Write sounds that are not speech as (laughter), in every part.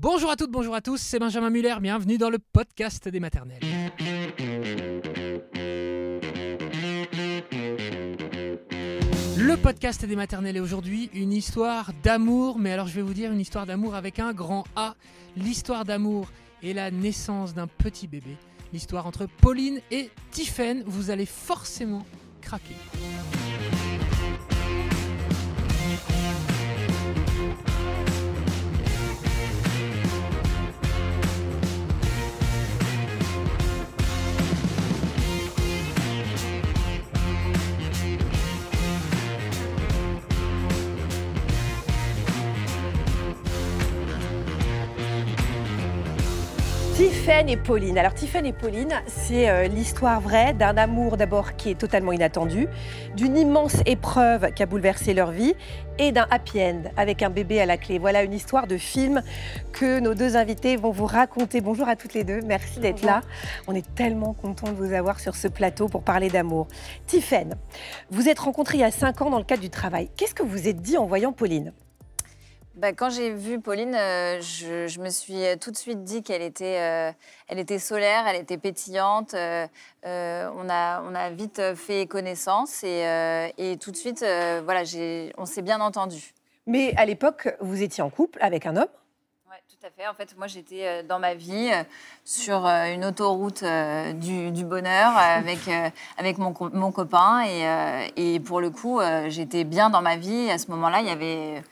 Bonjour à toutes, bonjour à tous, c'est Benjamin Muller, bienvenue dans le podcast des maternelles. Le podcast des maternelles est aujourd'hui une histoire d'amour, mais alors je vais vous dire une histoire d'amour avec un grand A, l'histoire d'amour et la naissance d'un petit bébé, l'histoire entre Pauline et Tiffen, vous allez forcément craquer. Tiffaine et Pauline. Alors Tiffaine et Pauline, c'est euh, l'histoire vraie d'un amour d'abord qui est totalement inattendu, d'une immense épreuve qui a bouleversé leur vie et d'un happy end avec un bébé à la clé. Voilà une histoire de film que nos deux invités vont vous raconter. Bonjour à toutes les deux, merci d'être là. On est tellement contents de vous avoir sur ce plateau pour parler d'amour. Tiffaine, vous êtes rencontrée il y a 5 ans dans le cadre du travail. Qu'est-ce que vous êtes dit en voyant Pauline? Bah, quand j'ai vu Pauline, euh, je, je, me suis tout de suite dit qu'elle était, euh, elle était solaire, elle était pétillante. Euh, on, a, on a vite fait connaissance et, et tout de suite, voilà, on s'est bien entendu. Mais à l'époque, vous étiez en couple avec un homme? Oui, tout à fait. En fait, moi, j'étais dans ma vie sur une autoroute du, du, bonheur avec, avec mon, mon copain. Et, et, pour le coup, j'étais bien dans ma vie. À ce moment-là, il y avait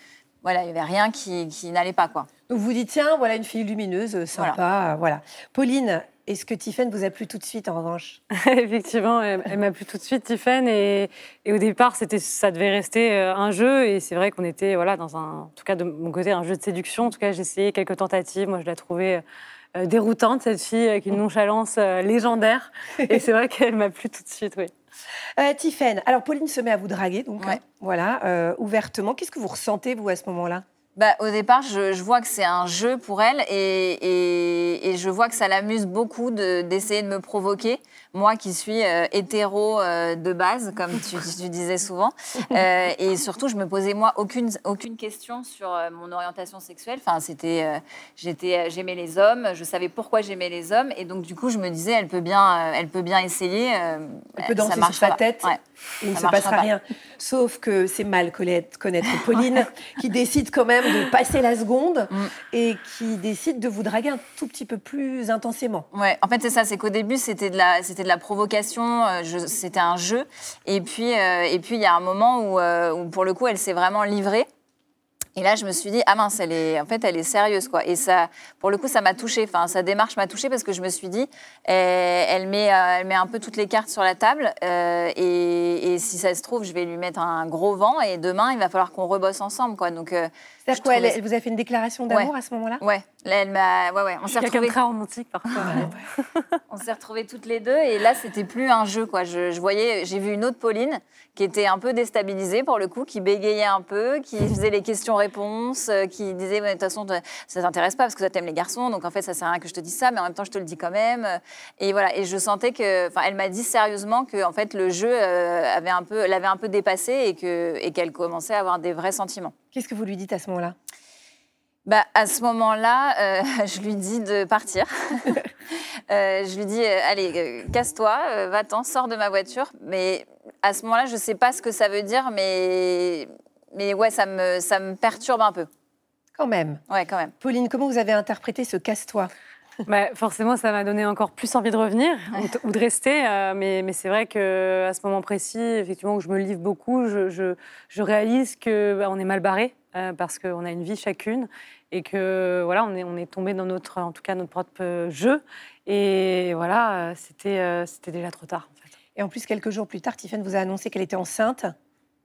voilà, il n'y avait rien qui, n'allait pas. quoi. Donc vous dites, tiens, voilà une fille lumineuse, euh, sympa. Euh, voilà. Pauline, est-ce que Tiffen vous a plu tout de suite, en revanche? (laughs) Effectivement, elle, m'a plu tout de suite, Tiffen. Et, au départ, c'était, ça devait rester euh, un jeu. Et c'est vrai qu'on était, voilà, dans un, en tout cas de mon côté, un jeu de séduction. En tout cas, j'ai essayé quelques tentatives. Moi, je la trouvais déroutante, cette fille, avec une (laughs) nonchalance légendaire. Et c'est vrai qu'elle m'a plu tout de suite, oui. Euh, alors Pauline se met à vous draguer, donc hein, voilà, euh, ouvertement. Qu'est-ce que vous ressentez, vous, à ce moment-là? Bah, au départ, je, vois que c'est un jeu pour elle et, et, je vois que ça l'amuse beaucoup d'essayer de, me provoquer. Moi qui suis euh, hétéro euh, de base, comme tu, tu (laughs) disais souvent. Euh, et surtout, je me posais moi aucune, aucune question sur mon orientation sexuelle. Enfin, c'était, j'étais, j'aimais les hommes, je savais pourquoi j'aimais les hommes. Et donc, du coup, je me disais, elle peut bien, elle peut bien essayer. elle peut danser sur sa tête. Il ne se passera rien. Sauf que c'est mal connaître, connaître Pauline, (laughs) qui décide quand même de (laughs) passer la seconde mm. et qui décide de vous draguer un tout petit peu plus intensément. Ouais, en fait, c'est ça, c'est qu'au début, c'était de la, c'était de la provocation, euh, c'était un jeu. Et puis, euh, et puis, il y a un moment où, euh, où, pour le coup, elle s'est vraiment livrée. Et là, je me suis dit, ah mince, elle est, en fait, elle est sérieuse, quoi. Et ça, pour le coup, ça m'a touchée. Enfin, sa démarche m'a touchée parce que je me suis dit, eh, elle, met, euh, elle met un peu toutes les cartes sur la table. Euh, et, si ça se trouve, je vais lui mettre un gros vent. Et demain, il va falloir qu'on rebosse ensemble, quoi. Donc, euh, c'est quoi elle, vous a fait une déclaration d'amour à ce moment-là? Ouais. Elle m'a, ouais, ouais. On s'est retrouvés. très romantique parfois. (laughs) on s'est retrouvés toutes les deux. Et là, c'était plus un jeu, quoi. Je, je voyais, j'ai vu une autre Pauline qui était un peu déstabilisée pour le coup, qui bégayait un peu, qui faisait les questions-réponses, euh, qui disait de toute façon ça t'intéresse pas parce que toi t'aimes les garçons, donc en fait ça sert à rien que je te dise ça, mais en même temps je te le dis quand même. Et voilà, et je sentais que, enfin, elle m'a dit sérieusement que en fait le jeu euh, avait un peu, l'avait un peu dépassée et que et qu'elle commençait à avoir des vrais sentiments. Qu'est-ce que vous lui dites à ce moment-là? Bah, à ce moment-là, euh, (laughs) je lui dis de partir. (laughs) euh, je lui dis, euh, allez, euh, casse-toi, va-t'en, sors de ma voiture. Mais à ce moment-là, je ne sais pas ce que ça veut dire, mais, mais ouais, ça me, ça me perturbe un peu. Quand même. Ouais, quand même. Pauline, comment vous avez interprété ce casse-toi? Bah, forcément, ça m'a donné encore plus envie de revenir ou de rester. mais, mais c'est vrai qu'à ce moment précis, effectivement, où je me livre beaucoup, je, je, je réalise qu'on bah, est mal barré parce qu'on a une vie chacune et que voilà, on est, on est tombé dans notre, en tout cas, notre propre jeu. Et voilà, c'était, euh, c'était déjà trop tard. En fait. Et en plus, quelques jours plus tard, Tiffany vous a annoncé qu'elle était enceinte.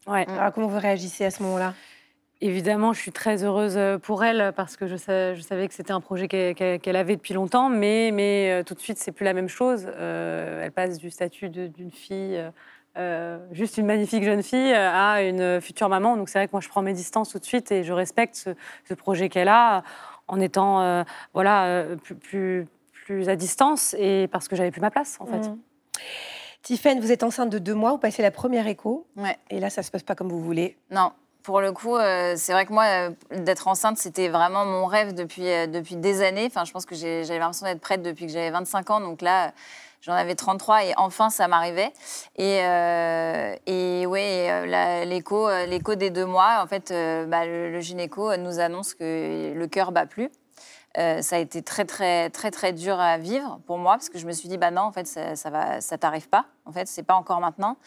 Ouais. Alors, comment vous réagissez à ce moment-là? Évidemment, je suis très heureuse pour elle parce que je, je savais que c'était un projet qu'elle avait depuis longtemps, mais, mais euh, tout de suite, c'est plus la même chose. Euh, elle passe du statut d'une fille euh, juste une magnifique jeune fille euh, à une future maman. Donc c'est vrai que moi je prends mes distances tout de suite et je respecte ce, projet qu'elle a en étant euh, voilà plus, plus, à distance et parce que j'avais plus ma place en fait. Mmh. vous êtes enceinte de deux mois, vous passez la première écho. Ouais. Et là, ça se passe pas comme vous voulez. Non. pour le coup, euh, c'est vrai que moi, euh, d'être enceinte, c'était vraiment mon rêve depuis, euh, depuis des années. Enfin, je pense que j'ai- j'avais l'impression d'être prête depuis que j'avais 25 ans. Donc là, j'en avais 33 et enfin, ça m'arrivait. Et, euh, et ouais, l'écho euh, l'écho des deux mois, en fait, euh, bah, le, gynéco nous annonce que le cœur bat plus. Euh, ça a été très très très très dur à vivre pour moi parce que je me suis dit bah non en fait ça, ça va ça t'arrive pas en fait c'est pas encore maintenant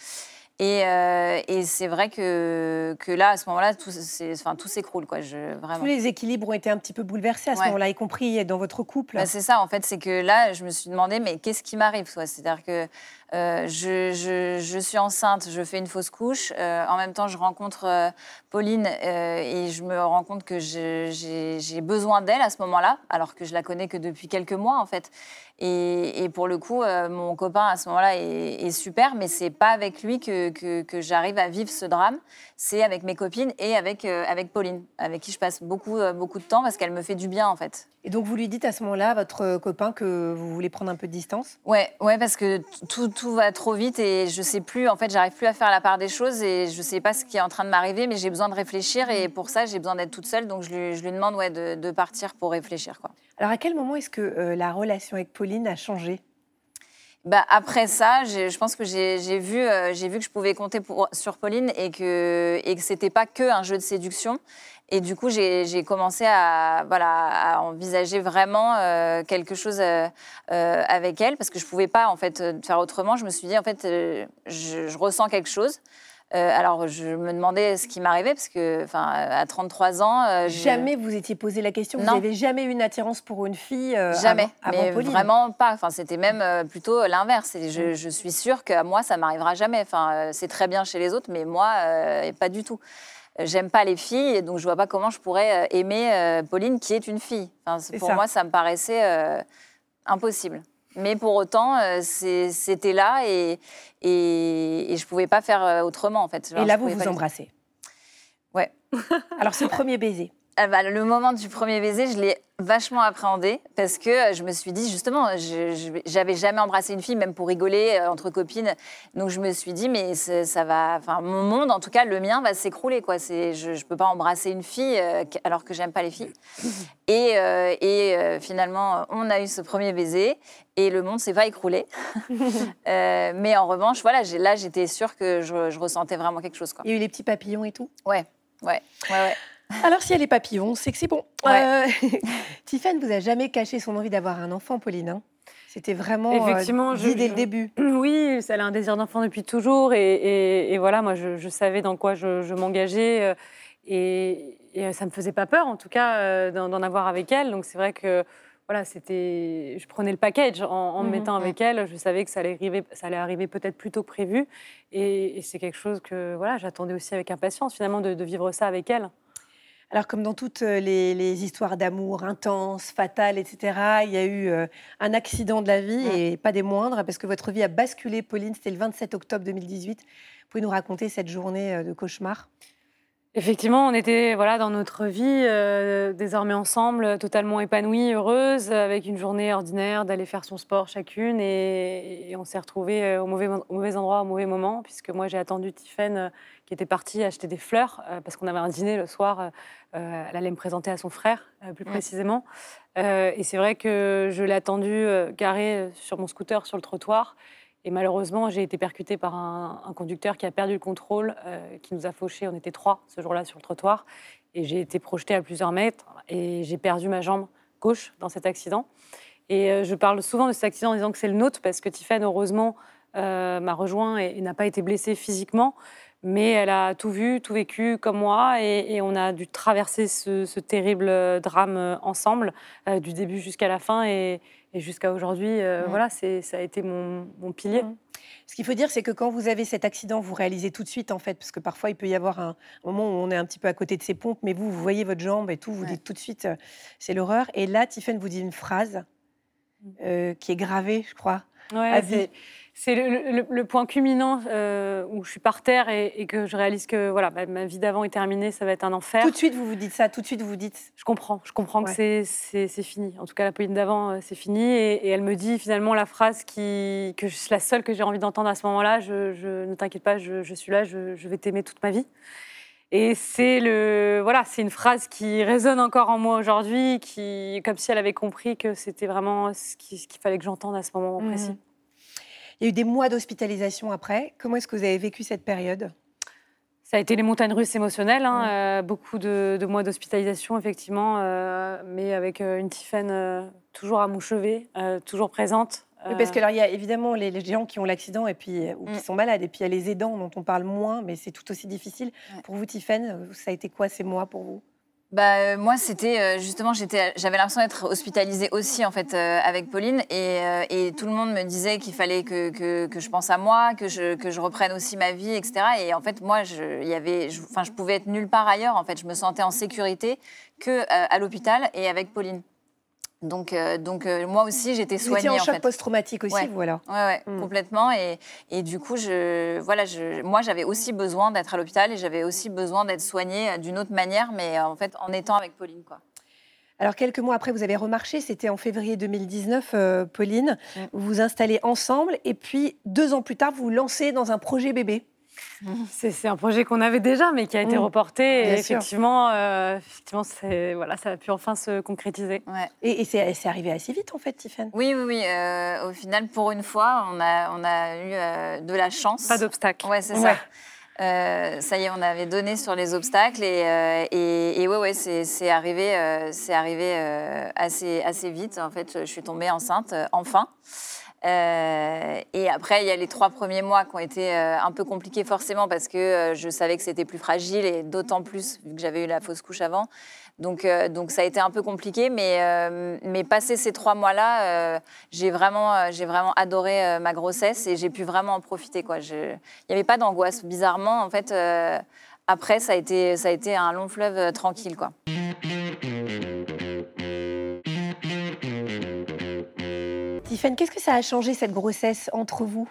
et, euh, et c'est vrai que, que là à ce moment-là tout c'est- enfin tout s'écroule quoi je vraiment Tous les équilibres ont été un petit peu bouleversés à ce Ouais. moment-là, y compris dans votre couple. Bah, c'est ça, en fait, c'est que là, je me suis demandé, mais qu'est-ce qui m'arrive C'est-à-dire que euh, je, je- je suis enceinte, je fais une fausse couche, euh, en même temps, je rencontre Pauline et je me rends compte que j'ai besoin d'elle à ce moment-là, alors que je la connais que depuis quelques mois, en fait. Et, et pour le coup, euh, mon copain à ce moment-là est, est super, mais c'est pas avec lui que, que- que j'arrive à vivre ce drame. C'est avec mes copines et avec, euh, avec Pauline, avec qui je passe beaucoup, euh, beaucoup de temps parce qu'elle me fait du bien, en fait. Et donc vous lui dites à ce moment-là à votre copain que vous voulez prendre un peu de distance? Ouais, ouais, parce que tout, tout va trop vite et je sais plus, en fait, j'arrive plus à faire la part des choses et je sais pas ce qui est en train de m'arriver, mais j'ai besoin de réfléchir et pour ça, j'ai besoin d'être toute seule, donc je lui, je lui demande ouais, de, de partir pour réfléchir, quoi. Alors à quel moment est-ce que euh, la relation avec Pauline a changé? Bah, après ça, je pense que j'ai vu, euh, vu que je pouvais compter sur Pauline et que, et que c'était pas que un jeu de séduction. Et du coup, j'ai commencé à, voilà, envisager vraiment euh, quelque chose avec elle parce que je pouvais pas en fait faire autrement. Je me suis dit en fait, je ressens quelque chose. Euh, alors, je me demandais ce qui m'arrivait parce que, enfin, à 33 ans, euh, je- Jamais vous étiez posé la question Vous n'avez jamais eu une attirance pour une fille euh, Jamais, avant, avant mais Pauline vraiment pas. Enfin, c'était même plutôt l'inverse. Et Je, je suis sûre qu'à moi, ça m'arrivera jamais. Enfin, c'est très bien chez les autres, mais moi, pas du tout. J'aime pas les filles, donc je vois pas comment je pourrais aimer Pauline, qui est une fille. Enfin, pour ça. moi, ça me paraissait impossible. Mais pour autant, euh, c'était là et, et, et je pouvais pas faire euh, autrement, en fait. Et là, vous vous embrassez. Ouais. Alors, ce premier baiser. Ah bah, le moment du premier baiser, je l'ai vachement appréhendé parce que euh, je me suis dit justement, j'avais jamais embrassé une fille, même pour rigoler euh, entre copines. Donc je me suis dit, mais ça va, enfin mon monde, en tout cas le mien, va s'écrouler quoi. Je, je peux pas embrasser une fille euh, alors que j'aime pas les filles. Et, euh, et euh, finalement, on a eu ce premier baiser et le monde s'est pas écroulé. (laughs) Euh, mais en revanche, voilà, là j'étais sûre que je, je ressentais vraiment quelque chose quoi. Il y a eu les petits papillons et tout? Ouais, ouais, ouais, ouais. Alors, s'il y a les papillons, c'est que c'est bon. Ouais. Euh, (laughs) Tiffany vous a jamais caché son envie d'avoir un enfant, Pauline. hein? C'était vraiment euh, Effectivement, dit je- dès je- le début. (clears throat) Oui, elle a un désir d'enfant depuis toujours. Et, et- et voilà, moi, je, je savais dans quoi je, je m'engageais. euh, Et, et ça me faisait pas peur, en tout cas, euh, d'en avoir avec elle. Donc c'est vrai que voilà, c'était, je prenais le package en, en me Mhm. mettant avec elle. Je savais que ça allait arriver, ça allait arriver peut-être plus tôt que prévu. Et, et c'est quelque chose que voilà, j'attendais aussi avec impatience, finalement, de, de vivre ça avec elle. Alors, comme dans toutes euh, les, les histoires d'amour intenses, fatales, etc., il y a eu euh, un accident de la vie et pas des moindres, parce que votre vie a basculé, Pauline. C'était le 27 octobre 2018. Vous pouvez nous raconter cette journée euh, de cauchemar? Effectivement, on était voilà dans notre vie euh, désormais ensemble, totalement épanouie, heureuse, avec une journée ordinaire d'aller faire son sport chacune, et, et on s'est retrouvés euh, au mauvais, au mauvais endroit, au mauvais moment, puisque moi j'ai attendu Tiffen euh, qui était partie acheter des fleurs euh, parce qu'on avait un dîner le soir. euh, elle allait me présenter à son frère, euh, plus Ouais. précisément. Euh, et c'est vrai que je l'ai attendu euh, garé euh, sur mon scooter sur le trottoir. Et malheureusement, j'ai été percutée par un, conducteur qui a perdu le contrôle, euh, qui nous a fauchés. On était trois ce jour-là sur le trottoir. Et j'ai été projetée à plusieurs mètres et j'ai perdu ma jambe gauche dans cet accident. Et euh, je parle souvent de cet accident en disant que c'est le nôtre parce que Tiffany, heureusement, euh, m'a rejoint et, et n'a pas été blessée physiquement. Mais elle a tout vu, tout vécu comme moi. Et, et on a dû traverser ce, ce terrible euh, drame euh, ensemble, euh, du début jusqu'à la fin. Et, et jusqu'à aujourd'hui, euh, voilà, ça a été mon, mon pilier. Mhm. Ce qu'il faut dire, c'est que quand vous avez cet accident, vous réalisez tout de suite, en fait, parce que parfois, il peut y avoir un moment où on est un petit peu à côté de ses pompes, mais vous, vous voyez votre jambe et tout, vous Ouais. dites tout de suite, euh, c'est l'horreur. Et là, Tiffen vous dit une phrase euh, qui est gravée, je crois. Ouais. C'est, c'est le, le- le point culminant euh, où je suis par terre et, et que je réalise que voilà, ma, ma vie d'avant est terminée, ça va être un enfer. Tout de suite, vous vous dites ça, tout de suite, vous vous dites. Je comprends, je comprends Ouais. que c'est, c'est, c'est fini. En tout cas, la Pauline d'avant, euh, c'est fini. Et, et elle me dit finalement la phrase qui, que je suis la seule que j'ai envie d'entendre à ce moment-là. Je, je- ne t'inquiète pas, je, je suis là, je, je vais t'aimer toute ma vie. Et c'est le voilà, c'est une phrase qui résonne encore en moi aujourd'hui, qui comme si elle avait compris que c'était vraiment ce qu'il fallait que j'entende à ce moment Mhm. précis. Il y a eu des mois d'hospitalisation après. Comment est-ce que vous avez vécu cette période? Ça a été les montagnes russes émotionnelles, hein, euh, beaucoup de, de mois d'hospitalisation, effectivement, euh, mais avec euh, une Tiffaine euh, toujours à mon chevet, toujours présente. Oui, Parce que alors, il y a évidemment les, les gens qui ont l'accident et puis ou qui Mm. sont malades, et puis il y a les aidants dont on parle moins, mais c'est tout aussi difficile. Ouais. Pour vous, Tiffaine, ça a été quoi ces mois pour vous? Bah, euh, moi, c'était euh, justement, j'avais l'impression d'être hospitalisée aussi en fait euh, avec Pauline, et, euh, et tout le monde me disait qu'il fallait que, que, que je pense à moi, que je, que je reprenne aussi ma vie, etc. Et en fait, moi, je, y avait, je, je pouvais être nulle part ailleurs. En fait, je me sentais en sécurité que euh, à l'hôpital et avec Pauline. Donc, euh, donc euh, moi aussi, j'étais Vous soignée en en choc post-traumatique aussi, Ouais. vous alors Ouais, Mm. complètement. Et, et du coup, je, voilà, je, moi, j'avais aussi besoin d'être à l'hôpital et j'avais aussi besoin d'être soignée euh, d'une autre manière, mais en fait, en étant avec Pauline, quoi. Alors, quelques mois après, vous avez remarché, c'était en février 2019, euh, Pauline. Mm. Vous vous installez ensemble, et puis deux ans plus tard, vous vous lancez dans un projet bébé. (laughs) C'est un projet qu'on avait déjà, mais qui a été Mm. reporté. Bien Et sûr. effectivement, euh, effectivement c'est- voilà, ça a pu enfin se concrétiser. Ouais. Et, et c'est arrivé assez vite, en fait, Tiffaine. Oui, oui, oui. euh, au final, pour une fois, on a, on a eu euh, de la chance. Pas d'obstacle. Ouais, c'est Ouais. ça. Euh, ça y est, on avait donné sur les obstacles et, euh, et, et ouais, ouais, c'est c'est arrivé, euh, c'est arrivé euh, assez, assez vite. En fait, je suis tombée enceinte, euh, enfin. Euh, et après, il y a les trois premiers mois qui ont été euh, un peu compliqués forcément parce que euh, je savais que c'était plus fragile et d'autant plus vu que j'avais eu la fausse couche avant. Donc, donc ça a été un peu compliqué, mais, mais passé ces trois mois-là, j'ai vraiment, j'ai vraiment adoré ma grossesse et j'ai pu vraiment en profiter. Il n'y avait pas d'angoisse. Bizarrement, en fait, après, ça a, été, ça a été un long fleuve tranquille. quoi. Tiffaine, qu'est-ce que ça a changé, cette grossesse, entre vous?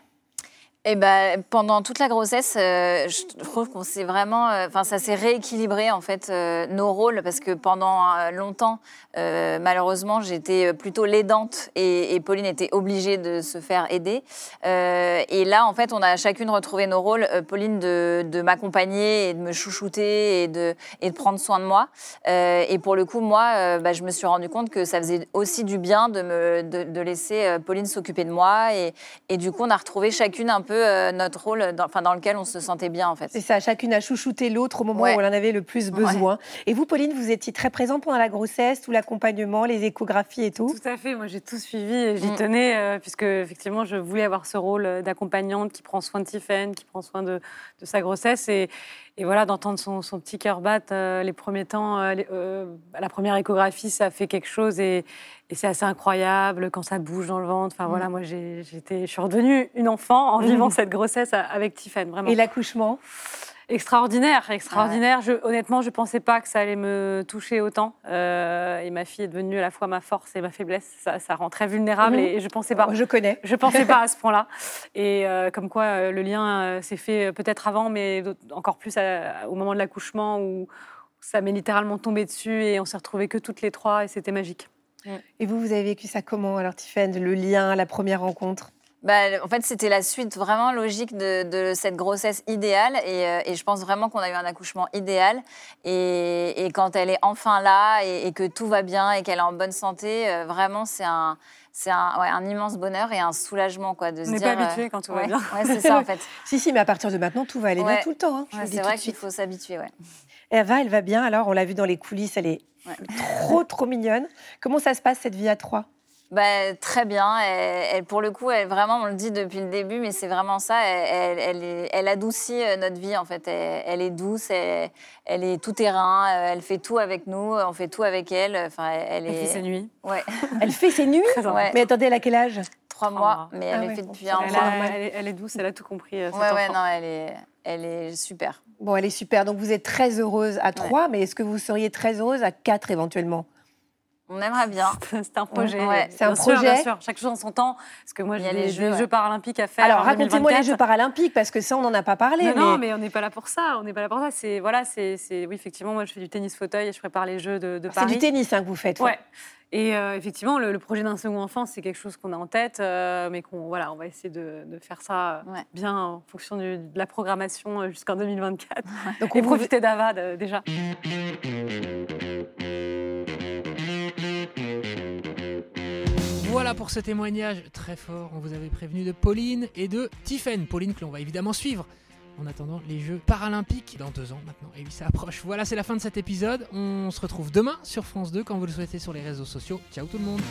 Et ben, pendant toute la grossesse, euh, je trouve qu'on s'est vraiment, euh, enfin, ça s'est rééquilibré en fait euh, nos rôles parce que pendant longtemps, malheureusement, j'étais plutôt l'aidante et, Pauline était obligée de se faire aider. Et là, en fait, on a chacune retrouvé nos rôles. Pauline de, m'accompagner et de me chouchouter et de, et de prendre soin de moi. Et pour le coup, moi, bah, je me suis rendu compte que ça faisait aussi du bien de me, de, laisser Pauline s'occuper de moi et, et du coup, on a retrouvé chacune un peu euh, notre rôle dans, enfin, dans lequel on se sentait bien, en fait. C'est ça, chacune a chouchouté l'autre au moment Ouais. où elle en avait le plus besoin. Et vous, Pauline, vous étiez très présente pendant la grossesse, tout l'accompagnement, les échographies et tout? Tout à fait, moi j'ai tout suivi et j'y Mm. tenais, euh, puisque effectivement je voulais avoir ce rôle euh, d'accompagnante qui prend soin de Tiffen, qui prend soin de, de sa grossesse. Et, et voilà, d'entendre son, son petit cœur battre euh, les premiers temps, euh, les- euh, la première échographie, ça fait quelque chose et, et c'est assez incroyable quand ça bouge dans le ventre. Enfin voilà, moi j'ai- j'étais, je suis redevenue une enfant en vivant cette grossesse avec Tiffen, vraiment. Et l'accouchement? Extraordinaire, extraordinaire. Je, honnêtement, je ne pensais pas que ça allait me toucher autant. Euh, et ma fille est devenue à la fois ma force et ma faiblesse. Ça, ça rend très vulnérable Mhm. et, et je ne pensais pas. Je connais. Je pensais pas à ce (laughs) point-là. Et euh, comme quoi, euh, le lien s'est fait peut-être avant, mais encore plus à- au moment de l'accouchement où ça m'est littéralement tombé dessus et on s'est retrouvés que toutes les trois et c'était magique. Et vous, vous avez vécu ça comment alors, Tiffaine Le lien, la première rencontre? Bah, en fait, c'était la suite vraiment logique de, de cette grossesse idéale. Et, euh, et je pense vraiment qu'on a eu un accouchement idéal. Et, et quand elle est enfin là et, et que tout va bien et qu'elle est en bonne santé, euh, vraiment, c'est un, c'est un, ouais, un immense bonheur et un soulagement quoi, de On se n'est dire. pas euh, habitué quand tout ouais, va bien. (laughs) ouais, c'est ça en fait. (laughs) Si, si, mais à partir de maintenant, tout va aller bien tout le temps. hein, c'est vrai qu'il faut s'habituer. Ouais. Elle va, elle va bien. Alors, on l'a vu dans les coulisses, elle est Ouais. trop, trop mignonne. Comment ça se passe, cette vie à trois? Bah, très bien. Elle, elle, pour le coup, elle, vraiment, on le dit depuis le début, mais c'est vraiment ça. Elle, elle, elle est- elle adoucit euh, notre vie, en fait. Elle, elle est douce, elle, elle est tout terrain, euh, elle fait tout avec nous, on fait tout avec elle. Enfin, elle, Elle est. fait ses nuits. Ouais, (laughs) Elle fait ses nuits Ouais. Mais attendez, elle a quel âge? Trois mois, mais elle Ah le ouais, fait bon, depuis un. Elle, mois. elle est, elle est douce, elle a tout compris. euh, cet Ouais, ouais, non, elle est, elle est super. Bon, elle est super. Donc, vous êtes très heureuse à trois, mais est-ce que vous seriez très heureuse à quatre éventuellement? On aimerait bien. (laughs) C'est un projet. Ouais. C'est un Bien sûr, projet. bien sûr. Chaque chose en son temps. Parce que moi, Il y a j'ai les jeux, ouais. Jeux paralympiques à faire. Alors, racontez-moi les 2024. Jeux paralympiques, parce que ça, on n'en a pas parlé. Non, non, mais- on n'est pas là pour ça. On n'est pas là pour ça. C'est voilà, c'est, c'est- oui, effectivement, moi, je fais du tennis fauteuil et je prépare les Jeux de, de c'est Paris. du tennis hein, que vous faites. Ouais. Et euh, effectivement, le, le projet d'un second enfant, c'est quelque chose qu'on a en tête, euh, mais qu'on voilà, on va essayer de, de faire ça euh, Ouais. bien en fonction du- de la programmation jusqu'en 2024. (laughs) Donc Et on vous- profiter d'Ava de- déjà. Voilà pour ce témoignage très fort. On vous avait prévenu de Pauline et de Tiffen. Pauline que l'on va évidemment suivre. En attendant les Jeux paralympiques dans deux ans maintenant. Et oui, ça approche. Voilà, c'est la fin de cet épisode. On se retrouve demain sur France 2 quand vous le souhaitez sur les réseaux sociaux. Ciao tout le monde.